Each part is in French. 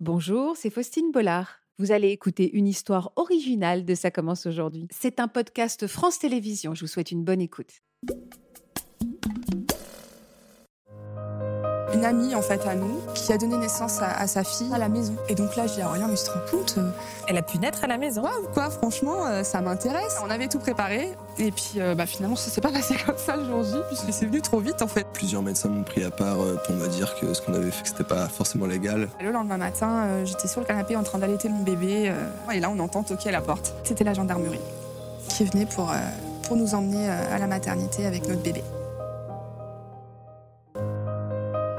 Bonjour, c'est Faustine Bollard. Vous allez écouter une histoire originale de Ça commence aujourd'hui. C'est un podcast France Télévisions. Je vous souhaite une bonne écoute. Une amie en fait à nous qui a donné naissance à, à sa fille à la maison. Et donc là, je dis à rien, mais je te rends compte euh, Elle a pu naître à la maison. Waouh, quoi, franchement, euh, ça m'intéresse. On avait tout préparé. Et puis euh, bah, finalement, ça s'est pas passé comme ça le jour J, puisque c'est venu trop vite en fait. Plusieurs médecins m'ont pris à part pour me dire que ce qu'on avait fait, que c'était pas forcément légal. Le lendemain matin, euh, j'étais sur le canapé en train d'allaiter mon bébé. euh, et là, on entend toquer à la porte. C'était la gendarmerie qui venait pour, euh, pour nous emmener euh, à la maternité avec notre bébé.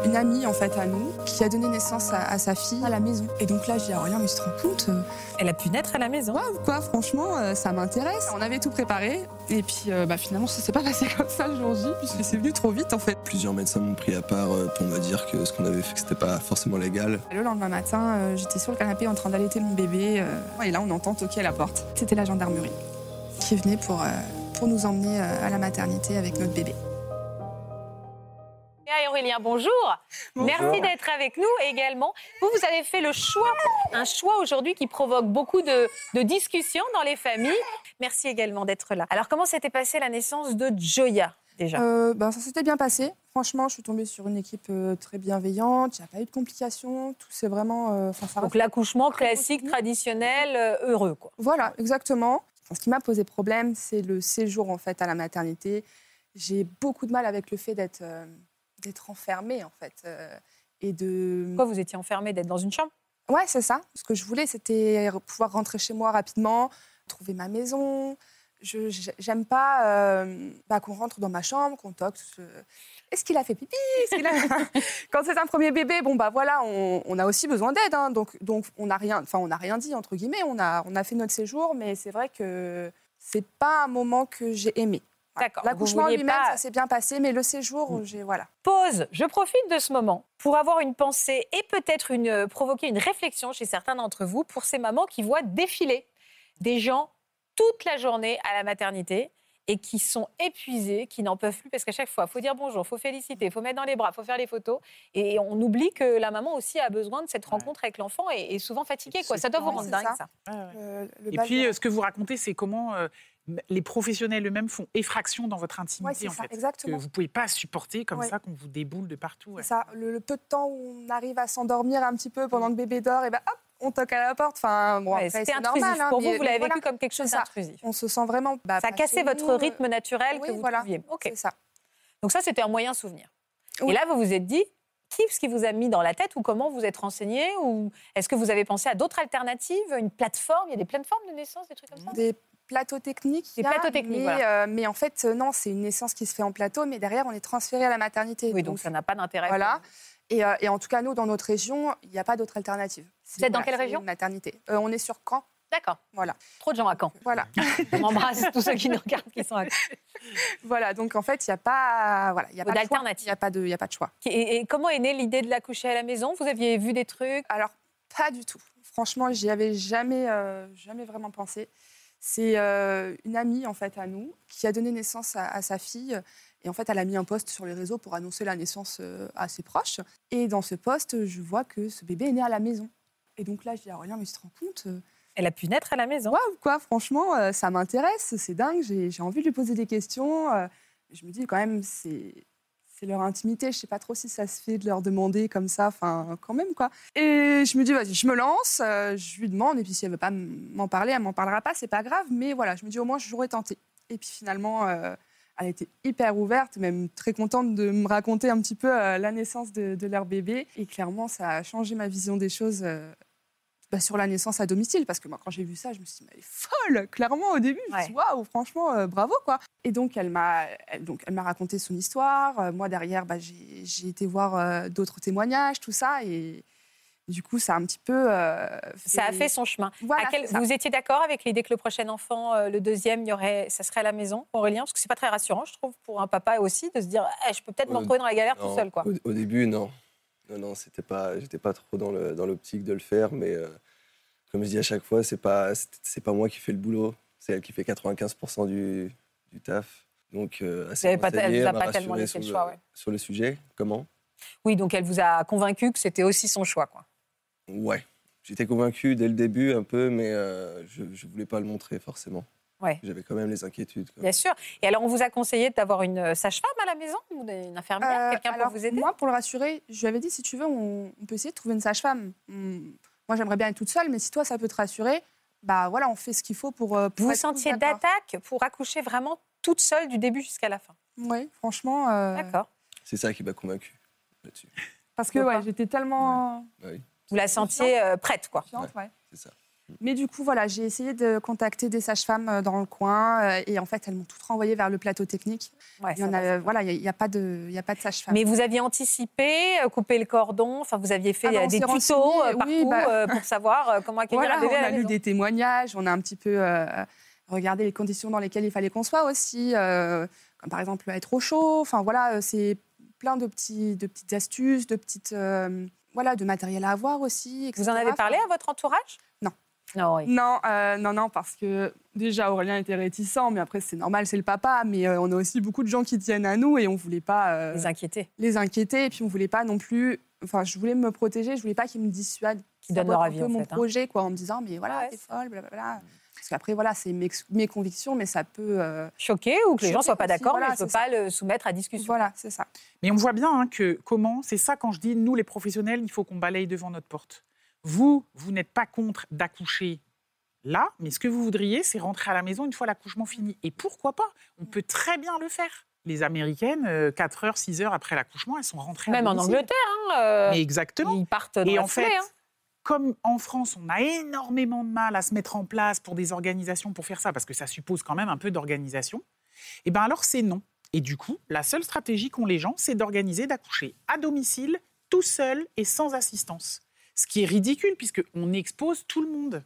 Une amie en fait à nous qui a donné naissance à, à sa fille à la maison. Et donc là, je dis à rien, mais je te rends compte euh, Elle a pu naître à la maison. Waouh, quoi, franchement, euh, ça m'intéresse. On avait tout préparé. Et puis euh, bah, finalement, ça s'est pas passé comme ça le jour J, puisque c'est venu trop vite en fait. Plusieurs médecins m'ont pris à part pour me dire que ce qu'on avait fait, que c'était pas forcément légal. Le lendemain matin, euh, j'étais sur le canapé en train d'allaiter mon bébé. euh, et là, on entend toquer à la porte. C'était la gendarmerie qui venait pour, euh, pour nous emmener à la maternité avec notre bébé. Et Aurélien, bonjour. Merci d'être avec nous également. Vous, vous avez fait le choix, un choix aujourd'hui qui provoque beaucoup de, de discussions dans les familles. Merci également d'être là. Alors, comment s'était passée la naissance de Joya déjà? Euh, ben, ça s'était bien passé. Franchement, je suis tombée sur une équipe euh, très bienveillante. Il n'y a pas eu de complications. Tout c'est vraiment. euh, Donc, l'accouchement classique, traditionnel, euh, heureux, quoi. Voilà, exactement. Enfin, ce qui m'a posé problème, c'est le séjour en fait à la maternité. J'ai beaucoup de mal avec le fait d'être euh, d'être enfermée en fait euh, et de. Pourquoi vous étiez enfermé d'être dans une chambre? Ouais, c'est ça. Ce que je voulais, c'était pouvoir rentrer chez moi rapidement, trouver ma maison. Je j'aime pas euh, bah, qu'on rentre dans ma chambre, qu'on toque. ce- Est-ce qu'il a fait pipi? A- Quand c'est un premier bébé, bon bah voilà, on, on a aussi besoin d'aide. hein. donc donc on n'a rien, enfin on n'a rien dit entre guillemets. On a on a fait notre séjour, mais c'est vrai que c'est pas un moment que j'ai aimé. D'accord. L'accouchement lui-même, pas- ça s'est bien passé, mais le séjour, j'ai voilà. Pause. Je profite de ce moment pour avoir une pensée et peut-être une, euh, provoquer une réflexion chez certains d'entre vous pour ces mamans qui voient défiler des gens toute la journée à la maternité et qui sont épuisés, qui n'en peuvent plus parce qu'à chaque fois, il faut dire bonjour, il faut féliciter, il faut mettre dans les bras, il faut faire les photos. Et on oublie que la maman aussi a besoin de cette rencontre avec l'enfant et est souvent fatiguée. Quoi. Ça doit vous rendre dingue, ça. le Et puis, de- euh, ce que vous racontez, c'est comment euh, les professionnels eux-mêmes font effraction dans votre intimité, en ça, fait. exactement. Que vous pouvez pas supporter comme Ouais. ça qu'on vous déboule de partout. ouais. Ça, le, le peu de temps où on arrive à s'endormir un petit peu pendant que bébé dort, et ben hop, on toque à la porte. Enfin, bon, Ouais, après, C'était c'est intrusif. normal. hein, Pour vous, vous l'avez voilà, vécu comme quelque chose d'intrusif. On se sent vraiment. bah, Ça a cassé votre nous, rythme naturel oui, que vous voilà. trouviez. Ok. Ça. Donc ça, c'était un moyen souvenir. Oui. Et là, vous vous êtes dit, qui ce qui vous a mis dans la tête ou comment vous êtes renseigné ou est-ce que vous avez pensé à d'autres alternatives, une plateforme? Il y a des plateformes de naissance, des trucs comme ça? Des il y a, plateaux techniques, mais, voilà. euh, mais en fait, euh, non, c'est une naissance qui se fait en plateau, mais derrière, on est transféré à la maternité. Oui, donc ça n'a pas d'intérêt. Voilà. Et, euh, et en tout cas, nous, dans notre région, il n'y a pas d'autre alternative. Vous êtes dans quelle c'est région une Maternité. Euh, on est sur Caen. D'accord. Voilà. Trop de gens à Caen. Voilà. On embrasse tous ceux qui nous regardent qui sont à Caen. voilà. Donc en fait, il n'y a pas, voilà, il y a pas d'alternative. Il n'y a pas de, il y a pas de choix. Et, et comment est née l'idée de l'accoucher à la maison? Vous aviez vu des trucs? Alors, pas du tout. Franchement, j'y avais jamais, euh, jamais vraiment pensé. C'est euh, une amie, en fait, à nous, qui a donné naissance à, à sa fille. Et en fait, elle a mis un post sur les réseaux pour annoncer la naissance euh, à ses proches. Et dans ce post, je vois que ce bébé est né à la maison. Et donc là, je dis à Aurélien, mais tu te rends compte euh, Elle a pu naître à la maison? Waouh, quoi, franchement, ça m'intéresse, c'est dingue, j'ai j'ai envie de lui poser des questions. je me dis quand même, c'est c'est leur intimité, je sais pas trop si ça se fait de leur demander comme ça, enfin, quand même, quoi. Et je me dis, vas-y, je me lance, euh, je lui demande, et puis si elle veut pas m'en parler, elle m'en parlera pas, c'est pas grave, mais voilà, je me dis, au moins, j'aurais tenté. Et puis finalement, euh, elle était hyper ouverte, même très contente de me raconter un petit peu euh, la naissance de, de leur bébé. Et clairement, ça a changé ma vision des choses. Bah, sur la naissance à domicile, parce que moi, quand j'ai vu ça, je me suis dit, mais elle est folle, clairement, au début. Je me suis dit, waouh, franchement, euh, bravo, quoi. Et donc, elle m'a elle, donc, elle m'a raconté son histoire. Euh, moi, derrière, bah, j'ai j'ai été voir euh, d'autres témoignages, tout ça. Et du coup, ça a un petit peu. euh, Ça a fait son chemin. Voilà, À quel- c'est ça. Vous étiez d'accord avec l'idée que le prochain enfant, euh, le deuxième, y aurait, ça serait à la maison, Aurélien? Parce que c'est pas très rassurant, je trouve, pour un papa aussi, de se dire, Ah, je peux peut-être me Euh, retrouver dans la galère tout seul, quoi. Au, au début, non. Non, non, c'était pas, j'étais pas trop dans le- dans l'optique de le faire, mais euh, comme je dis à chaque fois, c'est pas, c'est c'est pas moi qui fais le boulot, c'est elle qui fait 95% du, du taf. Donc, euh, assez avez pas- elle vous a elle pas tellement laissé le choix, ouais. Sur le sujet, comment? Oui, donc elle vous a convaincu que c'était aussi son choix, quoi. Ouais. J'étais convaincu dès le début un peu, mais euh, je ne voulais pas le montrer forcément. Ouais. J'avais quand même les inquiétudes. quoi. Bien sûr. Et alors, on vous a conseillé d'avoir une euh, sage-femme à la maison ou une infirmière Euh, Quelqu'un pour vous aider? Moi, pour le rassurer, je lui avais dit si tu veux, on, on peut essayer de trouver une sage-femme. Hum, Moi, j'aimerais bien être toute seule, mais si toi, ça peut te rassurer, bah voilà, on fait ce qu'il faut pour. euh, pour Vous vous sentiez d'accord. d'attaque pour accoucher vraiment toute seule du début jusqu'à la fin? Oui, franchement. euh, D'accord. C'est ça qui m'a convaincu là-dessus. Parce que ouais, j'étais tellement Bah oui, Vous la sentiez euh, prête, quoi. ouais. c'est ça. Mais du coup, voilà, j'ai essayé de contacter des sages-femmes euh, dans le coin euh, et en fait, elles m'ont toutes renvoyé vers le plateau technique. Ouais, Il y en a, voilà, il n'y a, pas de, il y a pas de sage-femme. Mais vous aviez anticipé, euh, coupé le cordon, enfin vous aviez fait Ah des tutos euh, oui, bah. pour savoir comment accueillir Voilà, un bébé on à a lu des témoignages, on a un petit peu euh, regardé les conditions dans lesquelles il fallait qu'on soit aussi, euh, comme par exemple être au chaud. Enfin voilà, c'est plein de, petits, de petites astuces, de petites, euh, voilà, de matériel à avoir aussi. Vous en avez parlé à votre entourage? Non. Non, oui. Non, euh, non, non, parce que déjà Aurélien était réticent, mais après c'est normal, c'est le papa, mais euh, on a aussi beaucoup de gens qui tiennent à nous et on voulait pas euh, Les inquiétés, les inquiéter et puis on voulait pas non plus, enfin je voulais me protéger, je voulais pas qu'ils me dissuadent, qui donnent leur un avis peu en mon fait. hein. projet quoi, en me disant mais voilà Ouais, t'es c'est- folle, blablabla. Parce qu'après voilà c'est mes, mes convictions, mais ça peut, euh, Choqué ou que les gens soient pas d'accord, voilà, mais je ne peux c'est pas le soumettre à discussion. voilà c'est ça. Mais on voit bien hein, que comment, c'est ça quand je dis, nous les professionnels, il faut qu'on balaye devant notre porte. Vous, vous n'êtes pas contre d'accoucher là, mais ce que vous voudriez, c'est rentrer à la maison une fois l'accouchement fini. Et pourquoi pas? On peut très bien le faire. Les Américaines, euh, 4 heures, 6 heures après l'accouchement, elles sont rentrées à Même en. Angleterre, hein, euh, exactement. ils partent dans Et la en fait, hein. comme en France, on a énormément de mal à se mettre en place pour des organisations pour faire ça, parce que ça suppose quand même un peu d'organisation, et bien alors c'est non. Et du coup, la seule stratégie qu'ont les gens, c'est d'organiser, d'accoucher à domicile, tout seul et sans assistance. Ce qui est ridicule, puisqu'on expose tout le monde.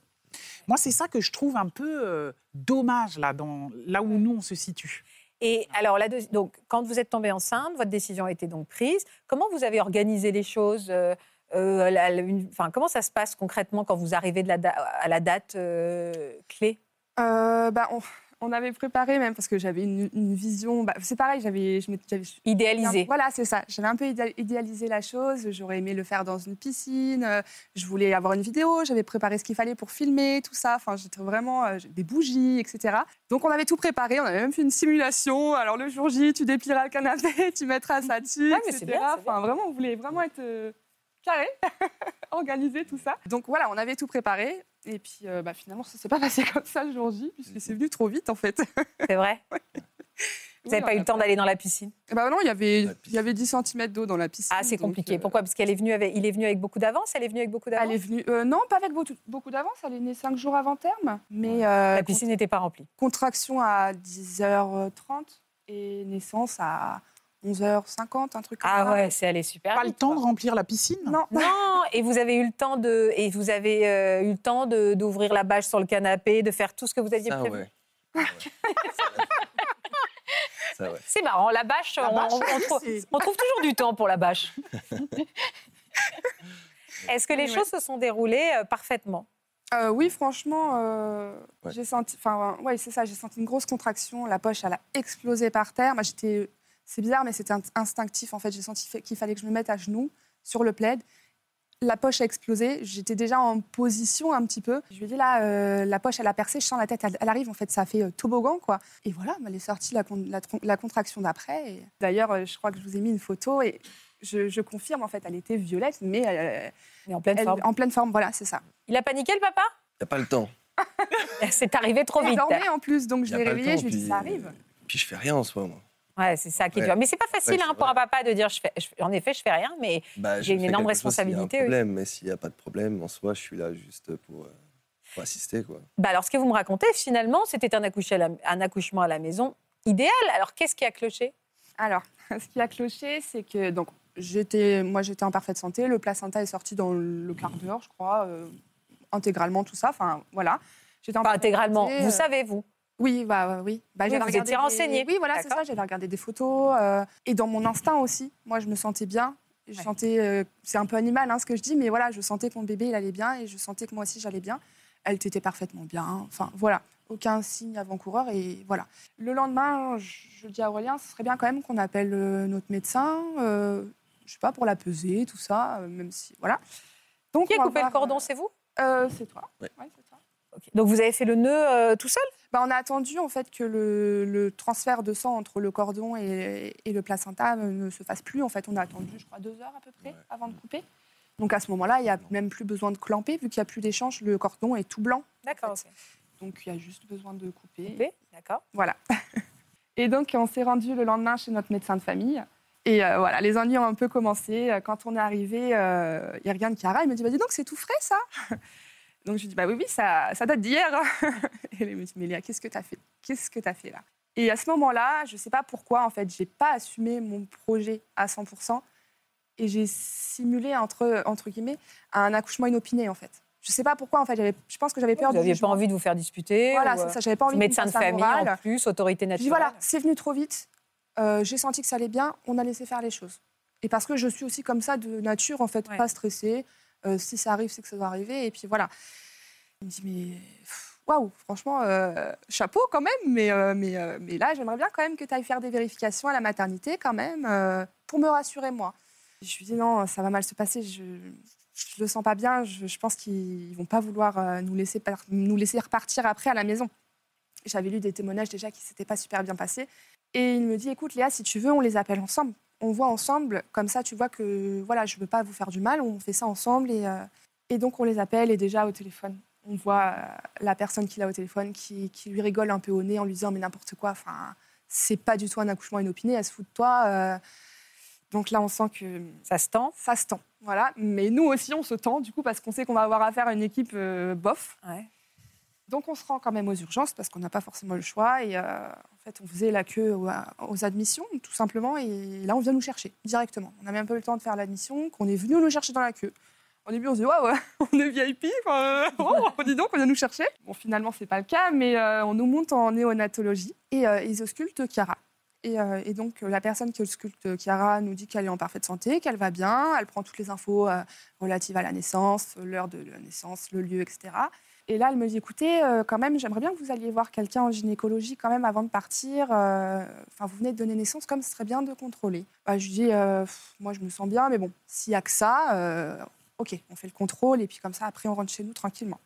Moi, c'est ça que je trouve un peu euh, dommage là, dans, là où nous, on se situe. Et alors, la deuxi- donc, quand vous êtes tombée enceinte, votre décision a été donc prise. Comment vous avez organisé les choses euh, euh, la- la- une- enfin, Comment ça se passe concrètement quand vous arrivez de la da- à la date euh, clé? Euh, bah, on, on avait préparé même parce que j'avais une, une vision, bah, c'est pareil, j'avais, je m'étais- j'avais Idéalisée Voilà, c'est ça. J'avais un peu idéal- idéalisé la chose. J'aurais aimé le faire dans une piscine. euh, Je voulais avoir une vidéo. J'avais préparé ce qu'il fallait pour filmer, tout ça. Enfin, j'étais vraiment euh, des bougies, etc. Donc, on avait tout préparé. On avait même fait une simulation. Alors, le jour J, tu déplieras le canapé, tu mettras ça dessus, c'est etc. bien, Enfin, vraiment, on voulait vraiment être euh, carré, organiser tout ça. Donc, voilà, on avait tout préparé. Et puis, euh, bah, finalement, ça s'est pas passé comme ça le jour J, puisque c'est venu trop vite, en fait. C'est vrai Vous n'avez Oui, pas eu le temps d'aller dans la piscine? Bah non, il y avait, il y avait 10 cm d'eau dans la piscine. Ah, c'est compliqué. euh, Pourquoi? Parce qu'elle est venue avec, il est venu avec beaucoup d'avance Elle est venue avec beaucoup d'avance? Elle est venue. euh, non, pas avec beaucoup, beaucoup d'avance. Elle est née cinq jours avant terme. Mais euh, La piscine n'était pas remplie. contraction à 10h30 et naissance à 11h50, un truc comme Ah ça. ouais, c'est allé super Pas le temps quoi. de remplir la piscine? Non. Non, et vous avez eu le temps de, et vous avez euh, eu le temps de- d'ouvrir la bâche sur le canapé, de faire tout ce que vous aviez Ça, prévu. ouais. Ouais. Ça, ouais. C'est marrant, la bâche, La on, bâche, on- on trouve, c'est- on trouve toujours du temps pour la bâche. Est-ce que les Oui, choses se sont déroulées euh, parfaitement? Euh, oui, franchement, euh, Ouais. j'ai senti. Enfin, ouais, c'est ça. J'ai senti une grosse contraction. La poche, elle a explosé par terre. Moi, j'étais. C'est bizarre, mais c'était in- instinctif. En fait, j'ai senti qu'il fallait que je me mette à genoux sur le plaid. La poche a explosé. J'étais déjà en position un petit peu. Je lui ai dit là, euh, la poche, elle a percé. Je sens la tête, elle, elle arrive. En fait, ça a fait euh, toboggan, quoi. Et voilà, elle est sortie la, con- la, tron- la contraction d'après. Et D'ailleurs, euh, je crois que je vous ai mis une photo et je, je confirme. En fait, elle était violette, mais euh, Mais en pleine elle- forme. en pleine forme. Voilà, c'est ça. Il a paniqué le papa? Il n'y a pas le temps. C'est arrivé trop vite. dormait en plus, donc je l'ai pas le réveillée. temps, Je lui ai dit puis- ça arrive. Puis je fais rien en soi, moi. Ouais, c'est ça qui est Ouais. dur. Mais c'est pas facile Ouais, hein, pour un papa de dire, je fais, je- en effet, je fais rien, mais Bah, J'ai une énorme quelque chose s'il y a responsabilité, un problème, mais s'il n'y a pas de problème, en soi, je suis là juste pour, euh, pour assister, quoi. bah alors ce que vous me racontez, finalement, c'était un, accouchement à la maison idéal. Alors qu'est-ce qui a cloché? Alors, ce qui a cloché, c'est que donc j'étais, moi j'étais en parfaite santé. Le placenta est sorti dans le quart d'heure, je crois, euh, intégralement tout ça. Enfin voilà. J'étais en Pas parfaite intégralement. santé, Vous euh, savez, vous Oui, bah oui. Bah, Oui, j'avais vous regardé des- renseignée. Oui, voilà, c'est ça. J'avais regardé des photos euh, et dans mon instinct aussi. Moi, je me sentais bien. Je Ouais. sentais, euh, c'est un peu animal hein, ce que je dis, mais voilà, je sentais que mon bébé il allait bien et je sentais que moi aussi j'allais bien. Elle était parfaitement bien. Enfin voilà, aucun signe avant-coureur et voilà. Le lendemain, je, dis à Aurélien, ce serait bien quand même qu'on appelle euh, notre médecin, euh, je sais pas pour la peser, tout ça, même si voilà. Donc Qui a coupé le cordon C'est vous? Euh, c'est toi. Ouais. Ouais, Donc vous avez fait le nœud euh, tout seul? Bah, on a attendu en fait que le, le transfert de sang entre le cordon et, et le placenta ne se fasse plus. En fait, on a attendu, je crois, deux heures à peu près Ouais. avant de couper. Donc à ce moment-là, il n'y a même plus besoin de clamper vu qu'il n'y a plus d'échange. Le cordon est tout blanc. D'accord. En fait. Donc il y a juste besoin de couper. ok. D'accord. Voilà. Et donc, on s'est rendu le lendemain chez notre médecin de famille. Et euh, voilà, les ennuis ont un peu commencé. Quand on est arrivé, euh, il regarde Cara, il me dit bah, Dis donc, c'est tout frais ça Donc je lui dis Bah oui, oui, ça, ça date d'hier. Et elle me dit Mais Léa, qu'est-ce que tu as fait? Qu'est-ce que tu as fait là? Et à ce moment-là, je ne sais pas pourquoi, en fait, je n'ai pas assumé mon projet à 100%. Et j'ai simulé, entre, entre guillemets, un accouchement inopiné, en fait. Je ne sais pas pourquoi, en fait. Je pense que j'avais peur Vous de n'aviez pas envie de vous faire disputer Voilà, ou, euh, ça. J'avais pas envie Médecin de de famille moral. en plus, autorité Je dis naturelle. voilà, c'est venu trop vite. Euh, j'ai senti que ça allait bien. On a laissé faire les choses. Et parce que je suis aussi comme ça de nature, en fait, Ouais. pas stressée. Euh, si ça arrive, c'est que ça doit arriver. Et puis voilà. Il me dit mais waouh, franchement, euh, chapeau quand même. Mais euh, mais mais là, j'aimerais bien quand même que tu ailles faire des vérifications à la maternité quand même pour me rassurer moi. Je lui dis non, ça va mal se passer. Je je le sens pas bien. Je, pense qu'ils vont pas vouloir nous laisser nous laisser repartir après à la maison. J'avais lu des témoignages déjà qui s'étaient pas super bien passés. Et il me dit, écoute Léa, si tu veux, on les appelle ensemble. On voit ensemble, comme ça tu vois que voilà, je ne veux pas vous faire du mal, on fait ça ensemble. Et, euh, et donc on les appelle et déjà au téléphone, on voit euh, la personne qui l'a au téléphone qui, qui lui rigole un peu au nez en lui disant mais n'importe quoi, enfin, c'est pas du tout un accouchement inopiné, elle se fout de toi. euh. Donc là on sent que Ça se tend. ça se tend. Voilà. Mais nous aussi on se tend du coup parce qu'on sait qu'on va avoir affaire à une équipe bof. Ouais. Donc on se rend quand même aux urgences parce qu'on n'a pas forcément le choix. Et fait, on faisait la queue aux, admissions, tout simplement. Et là, on vient nous chercher directement. On n'a même pas eu le temps de faire l'admission, qu'on est venu nous chercher dans la queue. Au début, on se dit, waouh, on est VIP, euh, oh, dis donc, on vient nous chercher. Bon, finalement, c'est pas le cas, mais euh, on nous monte en néonatologie et euh, ils auscultent Chiara. Et, euh, et donc, la personne qui ausculte Chiara nous dit qu'elle est en parfaite santé, qu'elle va bien, elle prend toutes les infos relatives à la naissance, l'heure de la naissance, le lieu, etc. Et là, elle me dit, écoutez, euh, quand même, j'aimerais bien que vous alliez voir quelqu'un en gynécologie quand même avant de partir. euh, Enfin, vous venez de donner naissance, comme ce serait bien de contrôler. Bah, je lui dis, euh, pff, moi, je me sens bien, mais bon, s'il n'y a que ça, euh, ok, on fait le contrôle et puis comme ça, après, on rentre chez nous tranquillement.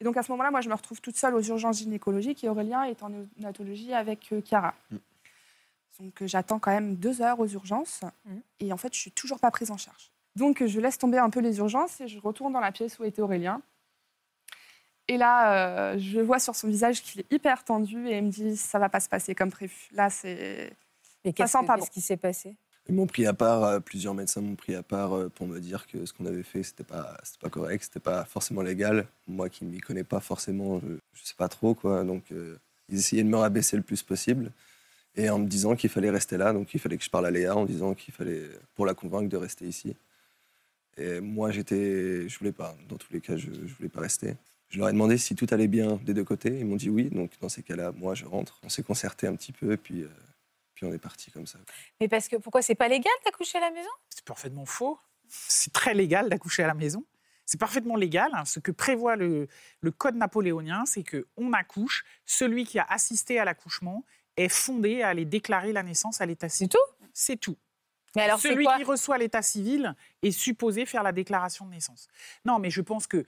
Et donc à ce moment-là, moi, je me retrouve toute seule aux urgences gynécologiques et Aurélien est en néonatologie avec euh, Chiara. Mm. Donc euh, j'attends quand même deux heures aux urgences Mm. et en fait, je suis toujours pas prise en charge. Donc je laisse tomber un peu les urgences et je retourne dans la pièce où était Aurélien. Et là, euh, je vois sur son visage qu'il est hyper tendu et il me dit ça va pas se passer comme prévu. Là, c'est Et qu'est-ce sent que- pas qu'est-ce bon. qui s'est passé? Ils m'ont pris à part, euh, plusieurs médecins m'ont pris à part euh, pour me dire que ce qu'on avait fait, c'était pas, c'était pas correct, c'était pas forcément légal. Moi qui m'y connais pas forcément, je, je sais pas trop quoi. Donc euh, ils essayaient de me rabaisser le plus possible et en me disant qu'il fallait rester là. Donc il fallait que je parle à Léa en disant qu'il fallait pour la convaincre de rester ici. Et moi j'étais, je voulais pas. Dans tous les cas, je, je voulais pas rester. Je leur ai demandé si tout allait bien des deux côtés. Ils m'ont dit oui. Donc dans ces cas-là, moi je rentre. On s'est concerté un petit peu puis. euh, puis on est parti comme ça. Mais parce que pourquoi? C'est pas légal d'accoucher à la maison? C'est parfaitement faux. C'est très légal d'accoucher à la maison. C'est parfaitement légal. hein. Ce que prévoit le, le code napoléonien, c'est que on accouche. Celui qui a assisté à l'accouchement est fondé à aller déclarer la naissance à l'état civil. C'est tout? C'est tout. Mais alors Celui quoi? qui reçoit l'état civil est supposé faire la déclaration de naissance. Non, mais je pense que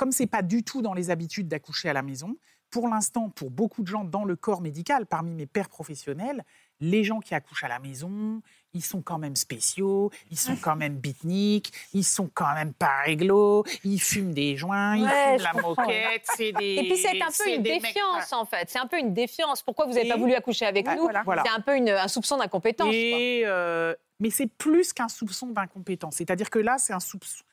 comme c'est pas du tout dans les habitudes d'accoucher à la maison, pour l'instant, pour beaucoup de gens dans le corps médical, parmi mes pères professionnels, les gens qui accouchent à la maison, ils sont quand même spéciaux, ils sont quand même beatniks, ils sont quand même pas réglo, ils fument des joints, ils Ouais, fument la moquette, c'est des. Et puis c'est un peu une mecs- défiance en fait. C'est un peu une défiance. Pourquoi vous n'avez pas voulu accoucher avec nous voilà. C'est un peu une- un soupçon d'incompétence. Et, euh, mais c'est plus qu'un soupçon d'incompétence. C'est-à-dire que là, c'est un soupçon.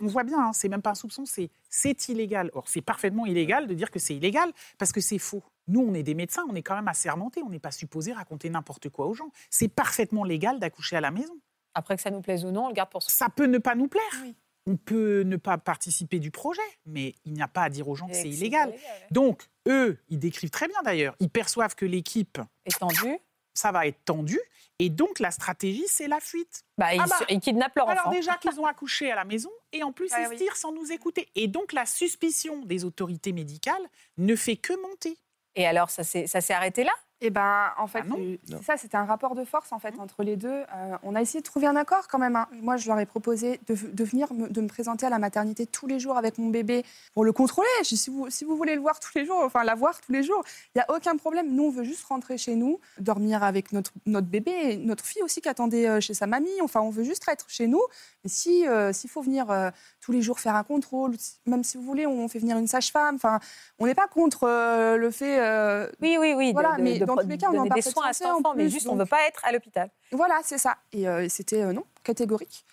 On voit bien, hein, c'est même pas un soupçon, c'est illégal. Or, c'est parfaitement illégal de dire que c'est illégal parce que c'est faux. Nous, on est des médecins, on est quand même assermentés, on n'est pas supposé raconter n'importe quoi aux gens. C'est parfaitement légal d'accoucher à la maison. Après que ça nous plaise ou non, on le garde pour soi. Ça peut ne pas nous plaire. Oui. On peut ne pas participer du projet, mais il n'y a pas à dire aux gens que c'est illégal. ouais. Donc, eux, ils décrivent très bien d'ailleurs. Ils perçoivent que l'équipe, Étendu. Ça va être tendu. Et donc, la stratégie, c'est la fuite. Bah, ils, Ah bah. ils kidnappent leur Alors enfant. déjà qu'ils ont accouché à la maison, et en plus, Ouais, ils oui. se tirent sans nous écouter. Et donc, la suspicion des autorités médicales ne fait que monter. Et alors, ça s'est ça s'est arrêté là? Et ben, en fait, Ah non euh, ça, c'était un rapport de force en fait entre les deux. Euh, on a essayé de trouver un accord quand même. hein. Moi, je leur ai proposé de, de venir me, de me présenter à la maternité tous les jours avec mon bébé pour le contrôler. Je dis, si vous, si vous voulez le voir tous les jours, enfin la voir tous les jours, il n'y a aucun problème. Nous, on veut juste rentrer chez nous, dormir avec notre, notre bébé, et notre fille aussi qui attendait euh, chez sa mamie. Enfin, on veut juste être chez nous. Mais si euh, s'il faut venir euh, tous les jours faire un contrôle, même si vous voulez, on fait venir une sage-femme. Enfin, on n'est pas contre euh, le fait euh, Oui, oui, oui. de- Voilà, de, mais de dans tous les cas, on donner des soins à cet en enfant, mais juste on ne veut pas être à l'hôpital. Voilà, c'est ça. Et euh, c'était euh, non, catégorique.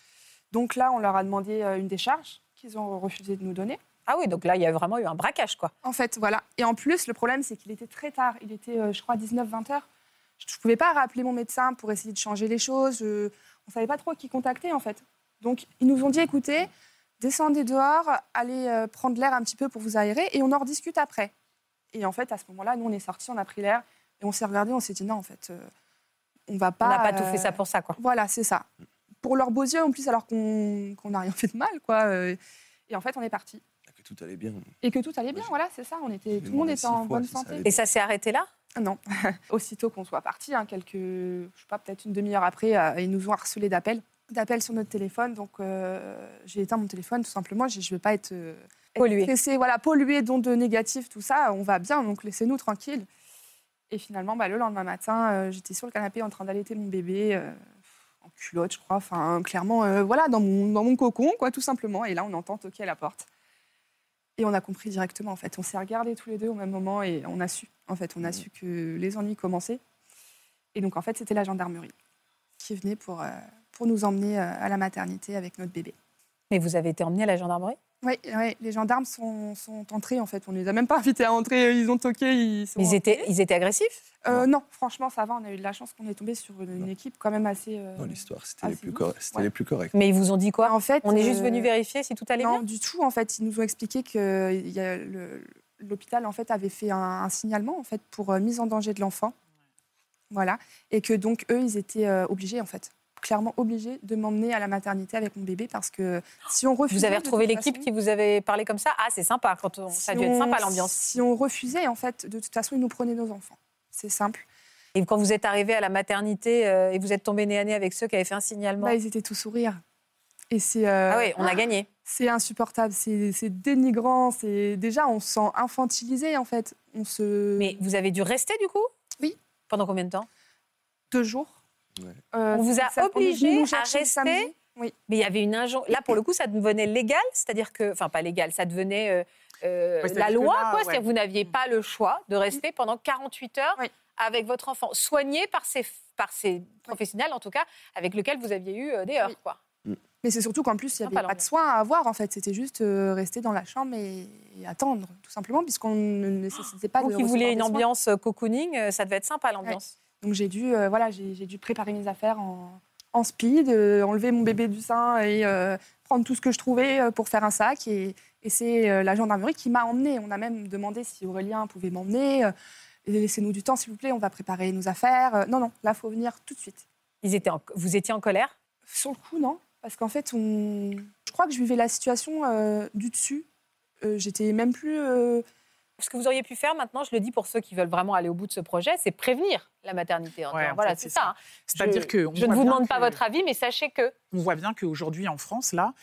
Donc là, on leur a demandé euh, une décharge qu'ils ont refusé de nous donner. Ah oui, donc là, il y a vraiment eu un braquage, quoi. En fait, voilà. Et en plus, le problème, c'est qu'il était très tard. Il était, je crois, 19-20 heures. Je ne pouvais pas rappeler mon médecin pour essayer de changer les choses. Je- On ne savait pas trop qui contacter, en fait. Donc, ils nous ont dit, écoutez, descendez dehors, allez prendre l'air un petit peu pour vous aérer, et on en rediscute après. Et en fait, à ce moment-là, nous, on est sortis, on a pris l'air, et on s'est regardé, on s'est dit, non, en fait, euh, on va pas... On n'a pas tout euh, fait ça pour ça, quoi. Voilà, c'est ça. Pour leurs beaux yeux, en plus, alors qu'on n'a rien fait de mal, quoi. euh, Et en fait, on est parti. Que tout allait bien. Et que tout allait bien, voilà, c'est ça. On était, tout le monde était en fois, bonne santé. Et ça s'est arrêté là? Non. Aussitôt qu'on soit parti, hein, quelques, je sais pas, peut-être une demi-heure après, euh, ils nous ont harcelé d'appels, d'appels sur notre téléphone. Donc euh, j'ai éteint mon téléphone tout simplement. Je ne veux pas être, euh, être Pollué. stressée, voilà, pollué, d'ondes négatives, tout ça. On va bien, donc laissez-nous tranquilles. Et finalement, bah, le lendemain matin, euh, j'étais sur le canapé en train d'allaiter mon bébé. euh, en culotte, je crois, enfin clairement, euh, voilà, dans mon, dans mon cocon, quoi, tout simplement. Et là, on entend toquer à la porte. Et on a compris directement, en fait. On s'est regardés tous les deux au même moment et on a su, en fait, on a su que les ennuis commençaient. Et donc, en fait, c'était la gendarmerie qui venait pour, pour nous emmener à la maternité avec notre bébé. Mais vous avez été emmené à la gendarmerie? Oui, ouais, les gendarmes sont, sont entrés, en fait. On ne les a même pas invités à entrer. Ils ont toqué. Ils, sont ils étaient, ils étaient agressifs? Euh, non, franchement, ça va. On a eu de la chance qu'on est tombé sur une, Non. équipe quand même assez. euh, Dans l'histoire, c'était les, plus corrects- c'était Ouais. les plus corrects. Mais ils vous ont dit quoi? En fait, On est juste euh, venu vérifier si tout allait Non, bien? du tout. En fait, ils nous ont expliqué que il y a le- l'hôpital en fait avait fait un, un signalement en fait pour euh, mise en danger de l'enfant, voilà, et que donc eux ils étaient euh, obligés en fait, clairement obligés de m'emmener à la maternité avec mon bébé parce que si on refusait, Vous avez retrouvé l'équipe façon- qui vous avait parlé comme ça? Ah, c'est sympa. Quand on... Ça a dû être sympa l'ambiance. Si on refusait en fait, de toute façon ils nous prenaient nos enfants. C'est simple. Et quand vous êtes arrivé à la maternité euh, et vous êtes tombé nez à nez avec ceux qui avaient fait un signalement? Là ils étaient tous sourires. Et c'est euh, Ah oui, on a gagné. c'est insupportable, c'est c'est dénigrant, c'est déjà on se sent infantilisé en fait. On se Mais vous avez dû rester du coup? Oui. Pendant combien de temps? Deux jours. Ouais. Euh, On vous a obligé à rester. Oui. Mais il y avait une injonction. Là, pour le coup, ça devenait légal, c'est-à-dire que, enfin, pas légal, ça devenait euh, euh, la loi, là, quoi. ouais. C'est-à-dire que vous n'aviez pas le choix de rester pendant 48 heures Oui. avec votre enfant, soigné par ces, par ces professionnels, en tout cas, avec lesquels vous aviez eu euh, des heures, Oui. quoi. Mais c'est surtout qu'en plus, il n'y Sympa, avait pas de soins à avoir, en fait. C'était juste euh, rester dans la chambre et, et attendre, tout simplement, puisqu'on ne nécessitait pas Vous de qui recevoir vouliez une ambiance cocooning, ça devait être sympa, l'ambiance. Donc j'ai dû, euh, voilà, j'ai dû préparer mes affaires en, en speed, euh, enlever mon bébé du sein et euh, prendre tout ce que je trouvais pour faire un sac. Et, et c'est la gendarmerie qui m'a emmenée. On a même demandé si Aurélien pouvait m'emmener. Laissez-nous du temps, s'il vous plaît, on va préparer nos affaires. Non, non, là, il faut venir tout de suite. Ils étaient en- Vous étiez en colère? Sur le coup, non. Parce qu'en fait, on... je crois que je vivais la situation du dessus. J'étais même plus. Ce que vous auriez pu faire maintenant, je le dis pour ceux qui veulent vraiment aller au bout de ce projet, c'est prévenir la maternité. en Ouais, disant, en voilà, c'est ça. ça. hein. C'est-à-dire Je- que Je ne vous demande pas votre avis, mais sachez que on voit bien qu'aujourd'hui en France, là,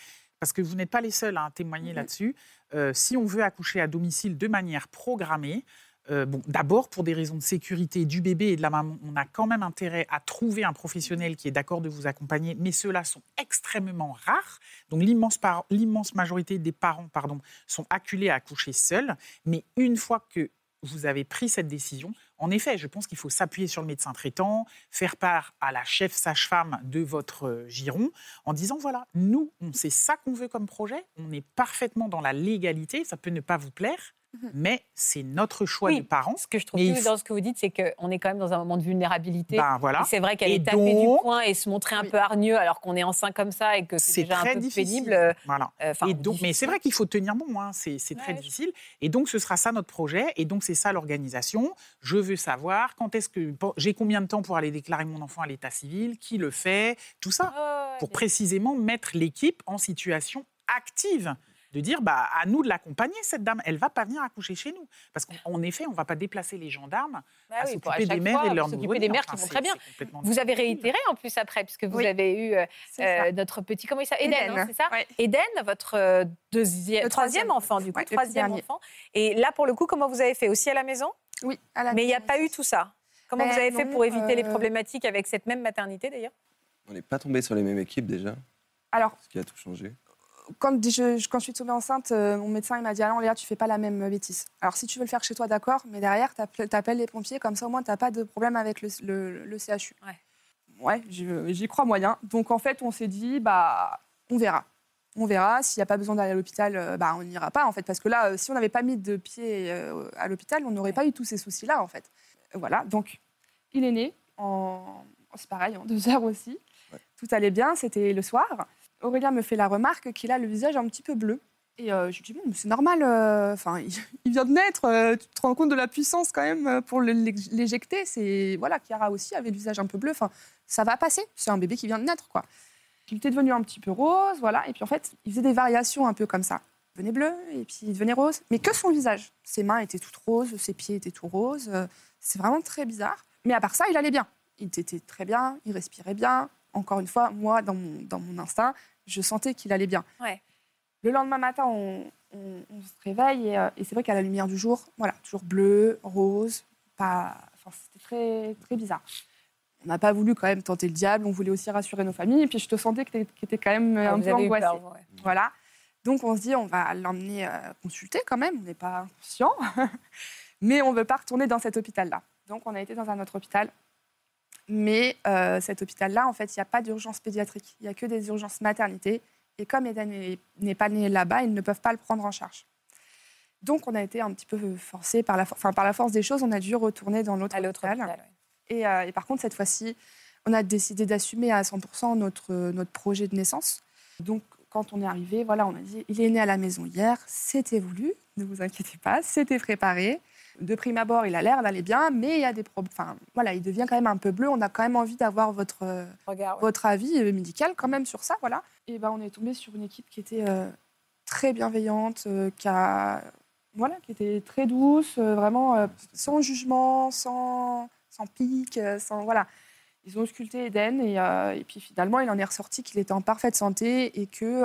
parce que vous n'êtes pas les seuls à témoigner Mhm. là-dessus, euh, si on veut accoucher à domicile de manière programmée, euh, bon, d'abord pour des raisons de sécurité du bébé et de la maman, on a quand même intérêt à trouver un professionnel qui est d'accord de vous accompagner, mais ceux-là sont extrêmement rares. Donc l'immense, majorité des parents pardon, sont acculés à accoucher seuls, mais une fois que vous avez pris cette décision, en effet, je pense qu'il faut s'appuyer sur le médecin traitant, faire part à la chef sage-femme de votre euh, giron, en disant voilà, nous, on sait ça qu'on veut comme projet, on est parfaitement dans la légalité, ça peut ne pas vous plaire, mais c'est notre choix Oui. de parents. ce que je trouve cool dans ce que vous dites, c'est qu'on est quand même dans un moment de vulnérabilité. Ben voilà. C'est vrai qu'aller taper donc- du poing et se montrer un Oui. peu hargneux alors qu'on est enceint comme ça et que c'est déjà un très peu difficile. pénible. euh, Voilà. euh, enfin, Et donc, mais c'est vrai qu'il faut tenir bon, hein, c'est très difficile. Et donc, ce sera ça notre projet. Et donc, c'est ça l'organisation. Je veux savoir quand est-ce que j'ai combien de temps pour aller déclarer mon enfant à l'état civil, qui le fait, tout ça, ouais, pour précisément mettre l'équipe en situation active. De dire bah, à nous de l'accompagner, cette dame. Elle va pas venir accoucher chez nous. Parce qu'en effet, on va pas déplacer les gendarmes Bah à oui, s'occuper des mères fois, et de leurs s'occuper des mères qui Enfin, vont très bien. Vous avez réitéré en plus après, puisque vous Oui. avez eu euh, euh, notre petit, comment il s'appelle? Eden, Eden. hein, c'est ça? Ouais. Eden, votre euh, deuxième, Le troisième enfant, du coup, Ouais, troisième dernier. enfant. Et là, pour le coup, comment vous avez fait? Aussi à la maison? Oui, à la Mais il n'y a pas eu tout ça. Comment Ben vous avez fait pour éviter les problématiques avec cette même maternité d'ailleurs? On n'est pas tombé sur les mêmes équipes déjà, Alors, ce qui a tout changé. Quand je, quand je suis tombée enceinte, euh, mon médecin il m'a dit Ah non, Léa, tu fais pas la même bêtise. Alors, si tu veux le faire chez toi, d'accord, mais derrière, tu appelles les pompiers, comme ça au moins, tu n'as pas de problème avec le, le- le CHU. Ouais. Ouais, je- j'y crois moyen. Donc, en fait, on s'est dit bah, On verra. On verra. S'il n'y a pas besoin d'aller à l'hôpital, euh, bah, on n'ira pas, en fait. Parce que là, euh, si on n'avait pas mis de pied euh, à l'hôpital, on n'aurait pas eu tous ces soucis-là, en fait. Euh, Voilà. Donc, il est né en. C'est pareil, en deux heures aussi. Ouais. Tout allait bien, c'était le soir. Aurélien me fait la remarque qu'il a le visage un petit peu bleu. Et euh, je lui dis, bon, c'est normal, euh, il, vient de naître, euh, tu te rends compte de la puissance quand même pour l'éjecter. C'est voilà, Chiara aussi avait le visage un peu bleu, enfin, ça va passer, c'est un bébé qui vient de naître, quoi. Il était devenu un petit peu rose, voilà, et puis en fait, il faisait des variations un peu comme ça. Il devenait bleu, et puis il devenait rose, mais que son visage. Ses mains étaient toutes roses, ses pieds étaient tout roses, c'est vraiment très bizarre. Mais à part ça, il allait bien. Il était très bien, il respirait bien. Encore une fois, moi, dans mon, dans mon instinct, je sentais qu'il allait bien. Ouais. Le lendemain matin, on, on- on se réveille et, euh, et c'est vrai qu'à la lumière du jour, voilà, toujours bleu, rose, pas, enfin, c'était très, très bizarre. On n'a pas voulu quand même tenter le diable, on voulait aussi rassurer nos familles. Et puis je te sentais que tu étais quand même Ah, un peu angoissée. peur, ouais. Voilà. Donc on se dit, on va l'emmener euh, consulter quand même, on n'est pas conscient. Mais on ne veut pas retourner dans cet hôpital-là. Donc on a été dans un autre hôpital. Mais euh, cet hôpital-là, en fait, il n'y a pas d'urgence pédiatrique. Il n'y a que des urgences maternité. Et comme Eden n'est- pas né là-bas, ils ne peuvent pas le prendre en charge. Donc on a été un petit peu forcé par la, for- enfin, par la force des choses, on a dû retourner dans l'autre hôpital. hôpital. ouais. Et, euh, et par contre, cette fois-ci, on a décidé d'assumer à 100% notre, notre projet de naissance. Donc, quand on est arrivé, voilà, on a dit, il est né à la maison hier, c'était voulu, ne vous inquiétez pas, c'était préparé. De prime abord, il a l'air d'aller bien, mais il y a des problèmes. Enfin, voilà, il devient quand même un peu bleu. On a quand même envie d'avoir votre, euh, ouais. votre avis euh, médical quand même sur ça, voilà. Et ben, on est tombé sur une équipe qui était euh, très bienveillante, euh, qui a, voilà, qui était très douce, vraiment sans jugement, sans, sans pique, sans voilà. Ils ont ausculté Eden et, et puis finalement, il en est ressorti qu'il était en parfaite santé et que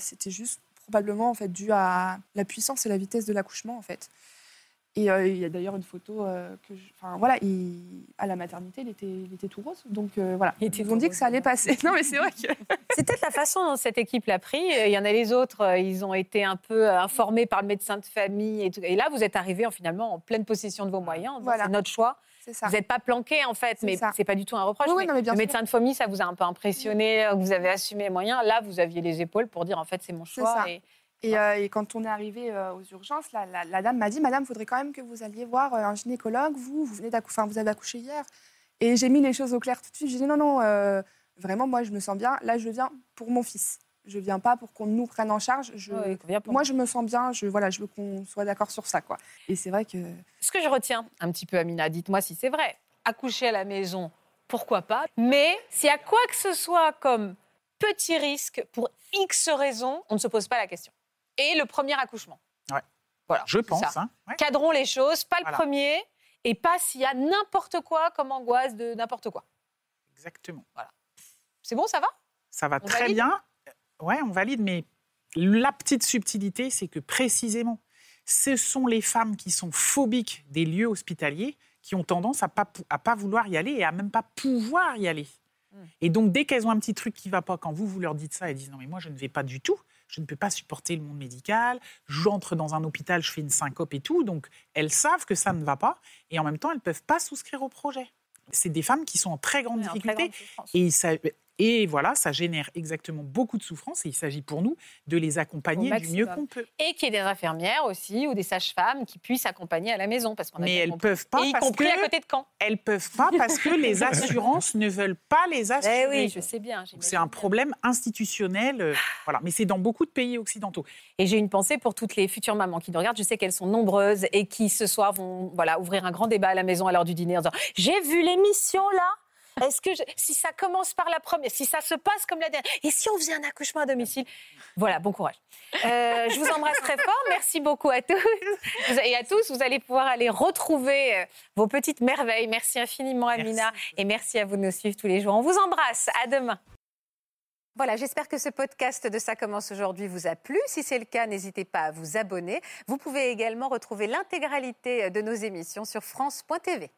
c'était juste probablement en fait dû à la puissance et la vitesse de l'accouchement en fait. Et euh, il y a d'ailleurs une photo euh, que, je- enfin voilà, il- à la maternité, il était, il était tout rose. Donc euh, voilà, Il était ils ont dit rose, que ça allait passer. Non mais c'est vrai que C'est peut-être la façon dont cette équipe l'a pris. Il y en a les autres, ils ont été un peu informés par le médecin de famille. Et, tout. et là, vous êtes arrivé en, finalement en pleine possession de vos moyens. Voilà. C'est notre choix. c'est ça. Vous n'êtes pas planqué en fait, mais c'est pas du tout un reproche. Oui, oui, mais non, mais bien le sûr. médecin de famille, ça vous a un peu impressionné, vous avez assumé les moyens. Là, vous aviez les épaules pour dire en fait c'est mon C'est choix. Et... Et, euh, et quand on est arrivé euh, aux urgences, la, la- la dame m'a dit Madame, il faudrait quand même que vous alliez voir euh, un gynécologue. Vous, vous venez d'accoucher, enfin, vous avez accouché hier. Et j'ai mis les choses au clair tout de suite. J'ai dit non, non, euh, vraiment, moi, je me sens bien. Là, je viens pour mon fils. Je viens pas pour qu'on nous prenne en charge. Je, moi, je me sens bien. Je, voilà, je veux qu'on soit d'accord sur ça, quoi. Et c'est vrai que Ce que je retiens un petit peu, Amina, dites-moi si c'est vrai. Accoucher à la maison, pourquoi pas? Mais s'il y a quoi que ce soit comme petit risque pour X raisons, on ne se pose pas la question. Et le premier accouchement. Ouais. Voilà. Je pense. hein, ouais. Cadrons les choses, pas le Voilà. premier, et pas s'il y a n'importe quoi comme angoisse de n'importe quoi. Exactement. C'est bon, ça va? Ça va On très valide? bien. Ouais, on valide, mais la petite subtilité, c'est que précisément, ce sont les femmes qui sont phobiques des lieux hospitaliers qui ont tendance à pas, à pas vouloir y aller et à même pas pouvoir y aller. Mm. Et donc, dès qu'elles ont un petit truc qui va pas, quand vous, vous leur dites ça, elles disent non, mais moi, je ne vais pas du tout. Je ne peux pas supporter le monde médical. J'entre dans un hôpital, je fais une syncope et tout. Donc, elles savent que ça ne va pas. Et en même temps, elles ne peuvent pas souscrire au projet. C'est des femmes qui sont en très grande très difficulté. grande. Et, ça- et voilà, ça génère exactement beaucoup de souffrance et il s'agit pour nous de les accompagner du mieux qu'on peut. Et qu'il y ait des infirmières aussi ou des sages-femmes qui puissent accompagner à la maison. Parce qu'on a Mais elles compris. peuvent pas Et y parce compris que à côté de Caen. elles peuvent pas parce que les assurances ne veulent pas les Eh assurer. oui, je sais bien. C'est un problème institutionnel, euh, voilà. Mais c'est dans beaucoup de pays occidentaux. Et j'ai une pensée pour toutes les futures mamans qui nous regardent. Je sais qu'elles sont nombreuses et qui ce soir vont voilà, ouvrir un grand débat à la maison à l'heure du dîner en disant J'ai vu l'émission là est-ce que je- si ça commence par la première, si ça se passe comme la dernière, et si on faisait un accouchement à domicile? Voilà, bon courage. Euh, je vous embrasse très fort. Merci beaucoup à tous et à tous. Vous allez pouvoir aller retrouver euh, vos petites merveilles. Merci infiniment, Amina. Et merci à vous de nous suivre tous les jours. On vous embrasse. À demain. Voilà, j'espère que ce podcast de Ça commence aujourd'hui vous a plu. Si c'est le cas, n'hésitez pas à vous abonner. Vous pouvez également retrouver l'intégralité de nos émissions sur France.tv.